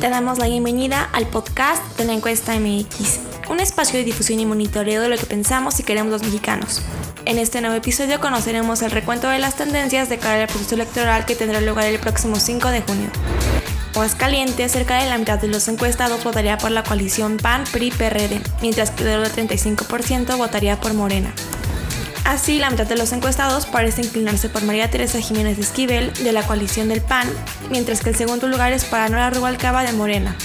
Te damos la bienvenida al podcast de la encuesta MX, un espacio de difusión y monitoreo de lo que pensamos y queremos los mexicanos. En este nuevo episodio conoceremos el recuento de las tendencias de cara al proceso electoral que tendrá lugar el próximo 5 de junio. Caliente, cerca de la mitad de los encuestados votaría por la coalición PAN-PRI-PRD, mientras que el 35% votaría por Morena. Así, la mitad de los encuestados parece inclinarse por María Teresa Jiménez Esquivel, de la coalición del PAN, mientras que el segundo lugar es para Nora Rubalcaba, de Morena.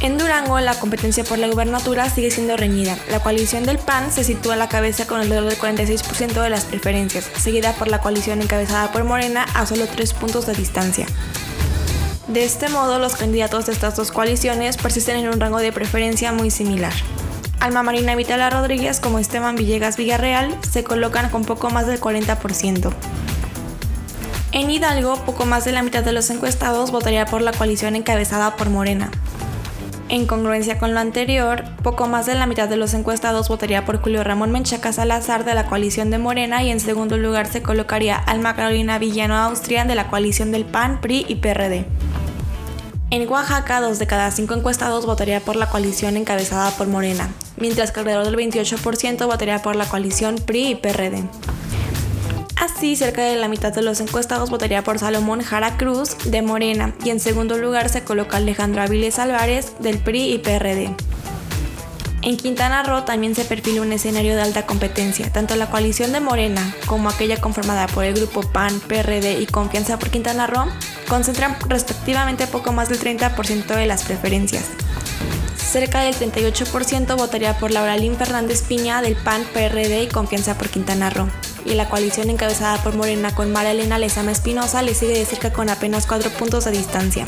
En Durango, la competencia por la gubernatura sigue siendo reñida. La coalición del PAN se sitúa a la cabeza con alrededor del 46% de las preferencias, seguida por la coalición encabezada por Morena a solo 3 puntos de distancia. De este modo, los candidatos de estas dos coaliciones persisten en un rango de preferencia muy similar. Alma Marina Vitala Rodríguez como Esteban Villegas Villarreal se colocan con poco más del 40%. En Hidalgo, poco más de la mitad de los encuestados votaría por la coalición encabezada por Morena. En congruencia con lo anterior, poco más de la mitad de los encuestados votaría por Julio Ramón Menchaca Salazar de la coalición de Morena y en segundo lugar se colocaría Alma Carolina Villano Austria de la coalición del PAN, PRI y PRD. En Oaxaca, dos de cada cinco encuestados votaría por la coalición encabezada por Morena, mientras que alrededor del 28% votaría por la coalición PRI y PRD. Así, cerca de la mitad de los encuestados votaría por Salomón Jara Cruz de Morena y en segundo lugar se coloca Alejandro Aviles Álvarez del PRI y PRD. En Quintana Roo también se perfila un escenario de alta competencia. Tanto la coalición de Morena como aquella conformada por el grupo PAN, PRD y Confianza por Quintana Roo concentran respectivamente poco más del 30% de las preferencias. Cerca del 38% votaría por Lauralín Fernández Piña del PAN, PRD y Confianza por Quintana Roo. Y la coalición encabezada por Morena con María Elena Lezama Espinosa le sigue de cerca con apenas 4 puntos de distancia.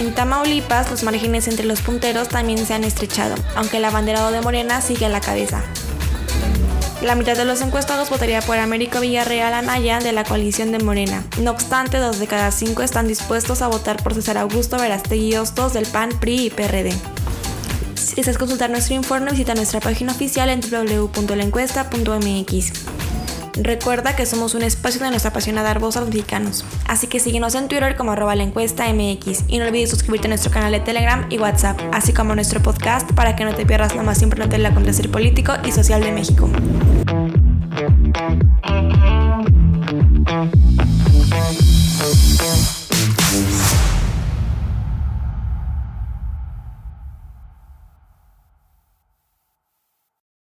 En Tamaulipas, los márgenes entre los punteros también se han estrechado, aunque el abanderado de Morena sigue a la cabeza. La mitad de los encuestados votaría por Américo Villarreal Anaya de la coalición de Morena. No obstante, dos de cada cinco están dispuestos a votar por César Augusto Verastegui Hostos del PAN, PRI y PRD. Si deseas consultar nuestro informe, visita nuestra página oficial en www.lencuesta.mx. Recuerda que somos un espacio donde nos apasiona dar voz a los mexicanos, así que síguenos en Twitter como arroba la encuesta MX y no olvides suscribirte a nuestro canal de Telegram y WhatsApp, así como a nuestro podcast para que no te pierdas lo más importante del acontecer político y social de México.